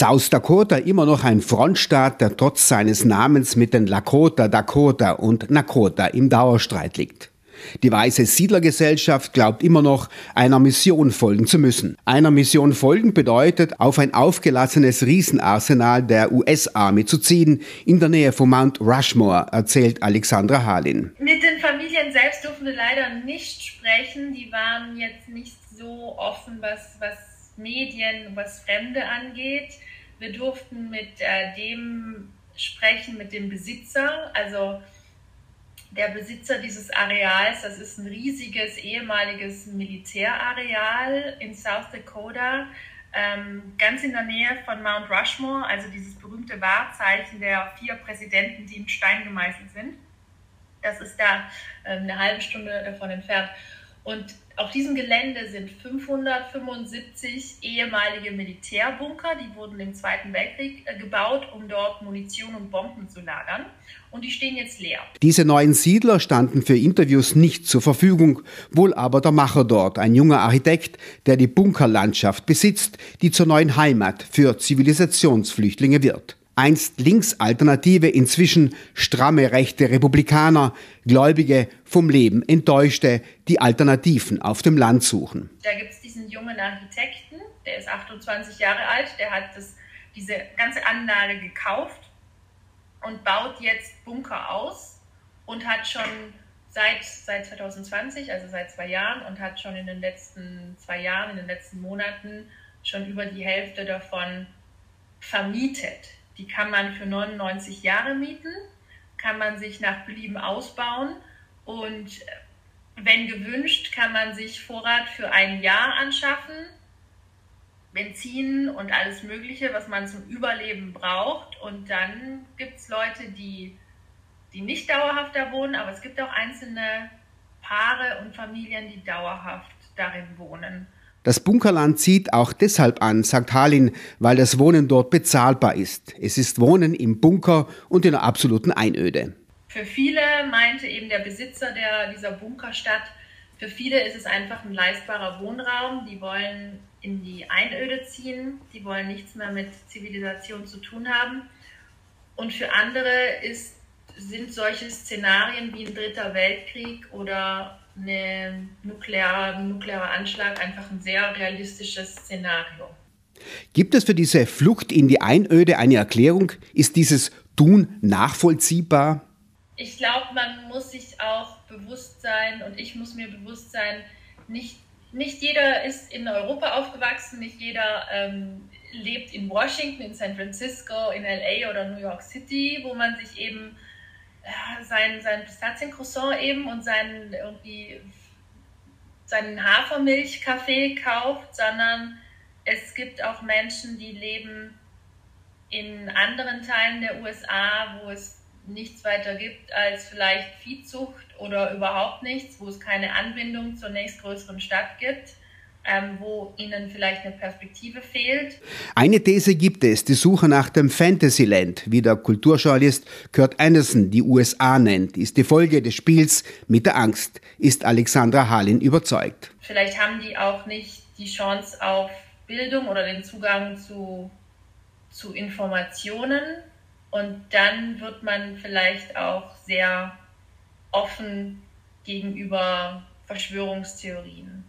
South Dakota immer noch ein Frontstaat, der trotz seines Namens mit den Lakota, Dakota und Nakota im Dauerstreit liegt. Die weiße Siedlergesellschaft glaubt immer noch, einer Mission folgen zu müssen. Einer Mission folgen bedeutet, auf ein aufgelassenes Riesenarsenal der US-Army zu ziehen, in der Nähe von Mount Rushmore, erzählt Alexandra Halin. Mit den Familien selbst dürfen wir leider nicht sprechen. Die waren jetzt nicht so offen, was, was Medien, was Fremde angeht. Wir durften mit äh, dem sprechen, mit dem Besitzer, also der Besitzer dieses Areals, das ist ein riesiges ehemaliges Militärareal in South Dakota, ähm, ganz in der Nähe von Mount Rushmore, also dieses berühmte Wahrzeichen der vier Präsidenten, die in Stein gemeißelt sind. Das ist da äh, eine halbe Stunde davon entfernt. Und auf diesem Gelände sind 575 ehemalige Militärbunker, die wurden im Zweiten Weltkrieg äh, gebaut, um dort Munition und Bomben zu lagern. Und die stehen jetzt leer. Diese neuen Siedler standen für Interviews nicht zur Verfügung, wohl aber der Macher dort, ein junger Architekt, der die Bunkerlandschaft besitzt, die zur neuen Heimat für Zivilisationsflüchtlinge wird einst Linksalternative, inzwischen stramme rechte Republikaner, Gläubige, vom Leben enttäuschte, die Alternativen auf dem Land suchen. Da gibt es diesen jungen Architekten, der ist 28 Jahre alt, der hat das, diese ganze Anlage gekauft und baut jetzt Bunker aus und hat schon seit, seit 2020, also seit zwei Jahren, und hat schon in den letzten zwei Jahren, in den letzten Monaten schon über die Hälfte davon vermietet. Die kann man für 99 Jahre mieten, kann man sich nach Belieben ausbauen und äh, wenn gewünscht, kann man sich Vorrat für ein Jahr anschaffen, Benzin und alles Mögliche, was man zum Überleben braucht. Und dann gibt es Leute, die, die nicht dauerhaft da wohnen, aber es gibt auch einzelne Paare und Familien, die dauerhaft darin wohnen. Das Bunkerland zieht auch deshalb an, sagt Halin, weil das Wohnen dort bezahlbar ist. Es ist Wohnen im Bunker und in einer absoluten Einöde. Für viele meinte eben der Besitzer der, dieser Bunkerstadt, für viele ist es einfach ein leistbarer Wohnraum. Die wollen in die Einöde ziehen, die wollen nichts mehr mit Zivilisation zu tun haben. Und für andere ist, sind solche Szenarien wie ein dritter Weltkrieg oder ein nuklearer, nuklearer Anschlag einfach ein sehr realistisches Szenario. Gibt es für diese Flucht in die Einöde eine Erklärung? Ist dieses Tun nachvollziehbar? Ich glaube, man muss sich auch bewusst sein und ich muss mir bewusst sein, nicht, nicht jeder ist in Europa aufgewachsen, nicht jeder ähm, lebt in Washington, in San Francisco, in LA oder New York City, wo man sich eben sein, sein Pistaziencroissant eben und seinen irgendwie seinen Hafermilchkaffee kauft, sondern es gibt auch Menschen, die leben in anderen Teilen der USA, wo es nichts weiter gibt als vielleicht Viehzucht oder überhaupt nichts, wo es keine Anbindung zur nächstgrößeren Stadt gibt wo ihnen vielleicht eine Perspektive fehlt. Eine These gibt es, die Suche nach dem Fantasyland, wie der Kulturjournalist Kurt Anderson die USA nennt, ist die Folge des Spiels mit der Angst, ist Alexandra Halin überzeugt. Vielleicht haben die auch nicht die Chance auf Bildung oder den Zugang zu, zu Informationen und dann wird man vielleicht auch sehr offen gegenüber Verschwörungstheorien.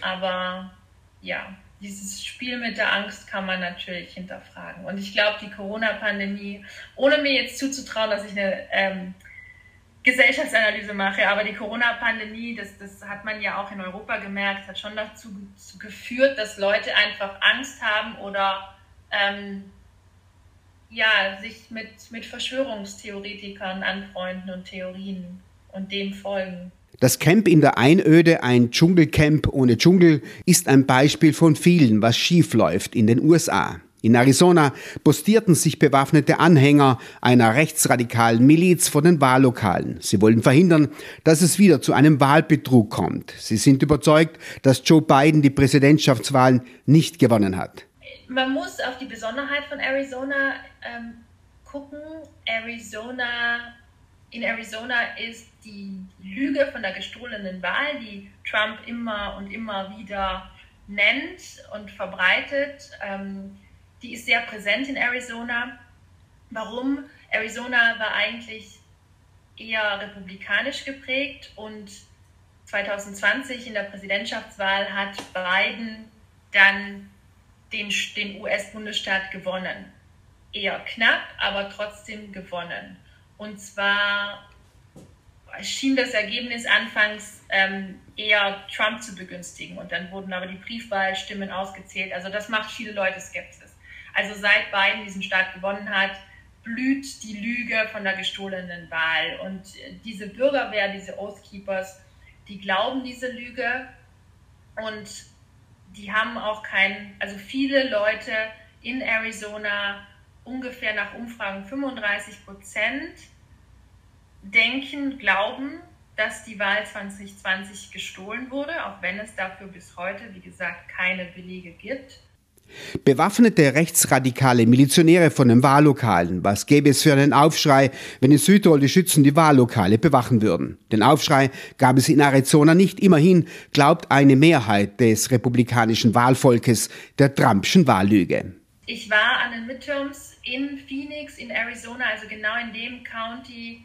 Aber ja, dieses Spiel mit der Angst kann man natürlich hinterfragen. Und ich glaube, die Corona-Pandemie, ohne mir jetzt zuzutrauen, dass ich eine ähm, Gesellschaftsanalyse mache, aber die Corona-Pandemie, das, das hat man ja auch in Europa gemerkt, hat schon dazu geführt, dass Leute einfach Angst haben oder ähm, ja, sich mit, mit Verschwörungstheoretikern anfreunden und Theorien und dem folgen. Das Camp in der Einöde, ein Dschungelcamp ohne Dschungel, ist ein Beispiel von vielen, was schiefläuft in den USA. In Arizona postierten sich bewaffnete Anhänger einer rechtsradikalen Miliz vor den Wahllokalen. Sie wollen verhindern, dass es wieder zu einem Wahlbetrug kommt. Sie sind überzeugt, dass Joe Biden die Präsidentschaftswahlen nicht gewonnen hat. Man muss auf die Besonderheit von Arizona ähm, gucken. Arizona in Arizona ist die Lüge von der gestohlenen Wahl, die Trump immer und immer wieder nennt und verbreitet, ähm, die ist sehr präsent in Arizona. Warum? Arizona war eigentlich eher republikanisch geprägt und 2020 in der Präsidentschaftswahl hat Biden dann den, den US-Bundesstaat gewonnen. Eher knapp, aber trotzdem gewonnen. Und zwar schien das Ergebnis anfangs ähm, eher Trump zu begünstigen und dann wurden aber die Briefwahlstimmen ausgezählt. Also das macht viele Leute Skepsis. Also seit Biden diesen Staat gewonnen hat, blüht die Lüge von der gestohlenen Wahl. Und diese Bürgerwehr, diese Oathkeepers, die glauben diese Lüge und die haben auch kein, also viele Leute in Arizona, ungefähr nach Umfragen 35 Prozent, denken, glauben, dass die Wahl 2020 gestohlen wurde, auch wenn es dafür bis heute, wie gesagt, keine Belege gibt. Bewaffnete rechtsradikale Milizionäre von den Wahllokalen. Was gäbe es für einen Aufschrei, wenn in Südtirol die Schützen die Wahllokale bewachen würden? Den Aufschrei gab es in Arizona nicht. Immerhin glaubt eine Mehrheit des republikanischen Wahlvolkes der Trumpschen Wahllüge. Ich war an den Midterms in Phoenix, in Arizona, also genau in dem County,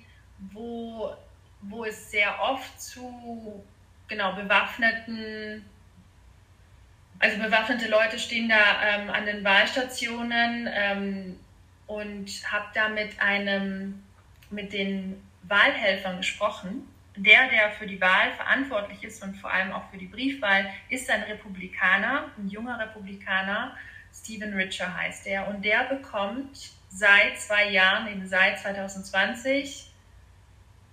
wo, wo es sehr oft zu genau bewaffneten also bewaffnete Leute stehen da ähm, an den Wahlstationen ähm, und habe da mit einem, mit den Wahlhelfern gesprochen. Der, der für die Wahl verantwortlich ist und vor allem auch für die Briefwahl, ist ein Republikaner, ein junger Republikaner. Stephen Richer heißt er. Und der bekommt seit zwei Jahren, eben seit 2020,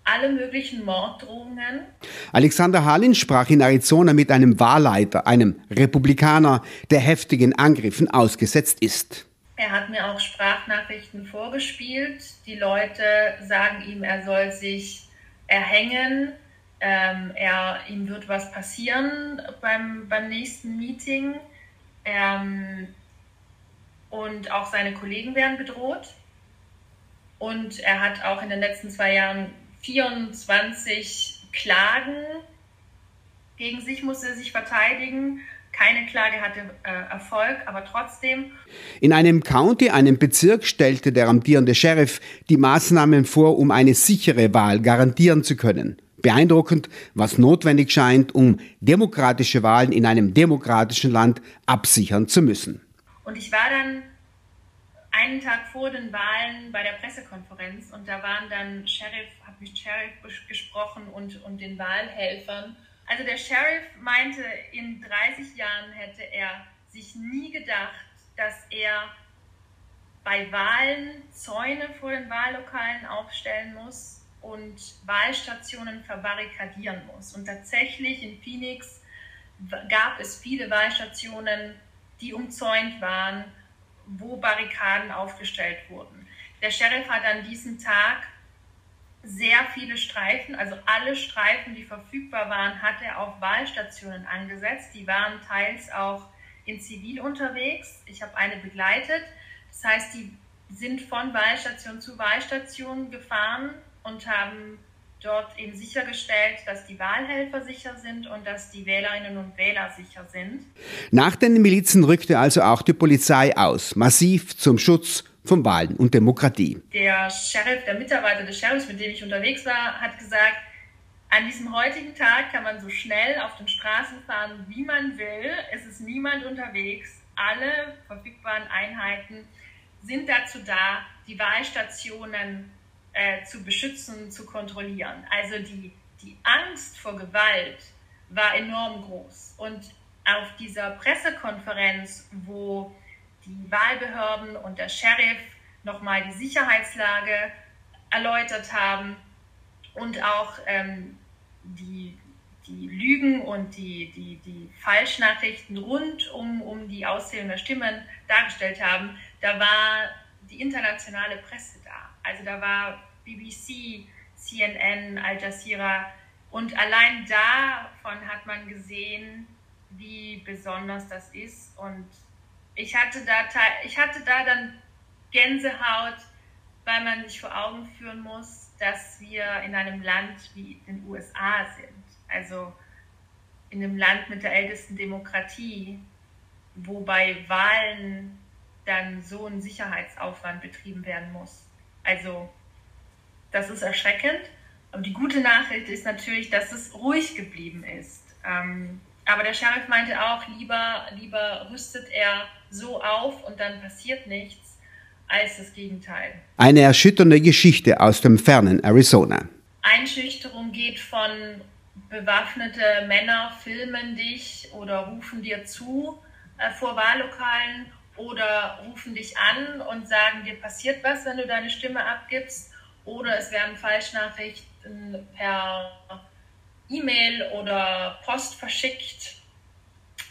alle möglichen Morddrohungen. Alexander Halin sprach in Arizona mit einem Wahlleiter, einem Republikaner, der heftigen Angriffen ausgesetzt ist. Er hat mir auch Sprachnachrichten vorgespielt. Die Leute sagen ihm, er soll sich erhängen. Ähm, er, ihm wird was passieren beim, beim nächsten Meeting. Ähm, und auch seine Kollegen werden bedroht. Und er hat auch in den letzten zwei Jahren 24 Klagen gegen sich musste er sich verteidigen. Keine Klage hatte äh, Erfolg, aber trotzdem. In einem County, einem Bezirk, stellte der amtierende Sheriff die Maßnahmen vor, um eine sichere Wahl garantieren zu können. Beeindruckend, was notwendig scheint, um demokratische Wahlen in einem demokratischen Land absichern zu müssen. Und ich war dann einen Tag vor den Wahlen bei der Pressekonferenz und da waren dann Sheriff, habe mit Sheriff gesprochen und, und den Wahlhelfern. Also der Sheriff meinte, in 30 Jahren hätte er sich nie gedacht, dass er bei Wahlen Zäune vor den Wahllokalen aufstellen muss und Wahlstationen verbarrikadieren muss. Und tatsächlich in Phoenix gab es viele Wahlstationen, die umzäunt waren wo Barrikaden aufgestellt wurden. Der Sheriff hat an diesem Tag sehr viele Streifen, also alle Streifen, die verfügbar waren, hat er auf Wahlstationen angesetzt. Die waren teils auch in Zivil unterwegs. Ich habe eine begleitet. Das heißt, die sind von Wahlstation zu Wahlstation gefahren und haben dort eben sichergestellt, dass die Wahlhelfer sicher sind und dass die Wählerinnen und Wähler sicher sind. Nach den Milizen rückte also auch die Polizei aus, massiv zum Schutz von Wahlen und Demokratie. Der Sheriff, der Mitarbeiter des Sheriffs, mit dem ich unterwegs war, hat gesagt, an diesem heutigen Tag kann man so schnell auf den Straßen fahren, wie man will. Es ist niemand unterwegs. Alle verfügbaren Einheiten sind dazu da, die Wahlstationen äh, zu beschützen, zu kontrollieren. Also die, die Angst vor Gewalt war enorm groß. Und auf dieser Pressekonferenz, wo die Wahlbehörden und der Sheriff nochmal die Sicherheitslage erläutert haben und auch ähm, die, die Lügen und die, die, die Falschnachrichten rund um, um die Auszählung der Stimmen dargestellt haben, da war die internationale Presse da. Also da war BBC, CNN, Al Jazeera und allein davon hat man gesehen, wie besonders das ist. Und ich hatte da, ich hatte da dann Gänsehaut, weil man sich vor Augen führen muss, dass wir in einem Land wie den USA sind. Also in einem Land mit der ältesten Demokratie, wo bei Wahlen dann so ein Sicherheitsaufwand betrieben werden muss. Also das ist erschreckend. Aber die gute Nachricht ist natürlich, dass es ruhig geblieben ist. Ähm, aber der Sheriff meinte auch, lieber, lieber rüstet er so auf und dann passiert nichts, als das Gegenteil. Eine erschütternde Geschichte aus dem fernen Arizona. Einschüchterung geht von bewaffnete Männer filmen dich oder rufen dir zu äh, vor Wahllokalen oder rufen dich an und sagen, dir passiert was, wenn du deine Stimme abgibst. Oder es werden Falschnachrichten per E-Mail oder Post verschickt,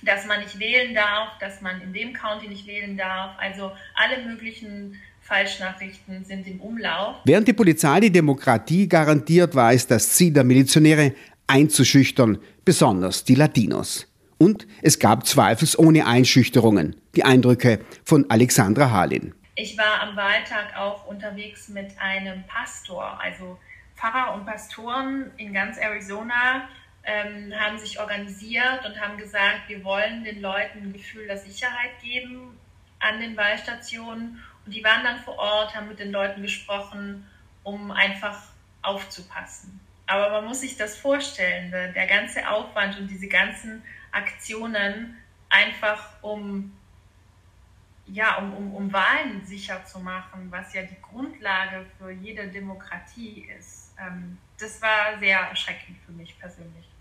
dass man nicht wählen darf, dass man in dem County nicht wählen darf. Also alle möglichen Falschnachrichten sind im Umlauf. Während die Polizei die Demokratie garantiert, war es das Ziel der Milizionäre, einzuschüchtern, besonders die Latinos. Und es gab zweifelsohne Einschüchterungen. Die Eindrücke von Alexandra Harlin. Ich war am Wahltag auch unterwegs mit einem Pastor, also Pfarrer und Pastoren in ganz Arizona ähm, haben sich organisiert und haben gesagt, wir wollen den Leuten ein Gefühl der Sicherheit geben an den Wahlstationen. Und die waren dann vor Ort, haben mit den Leuten gesprochen, um einfach aufzupassen. Aber man muss sich das vorstellen, der ganze Aufwand und diese ganzen Aktionen einfach um, ja, um, um, um Wahlen sicher zu machen, was ja die Grundlage für jede Demokratie ist. Ähm, das war sehr erschreckend für mich persönlich.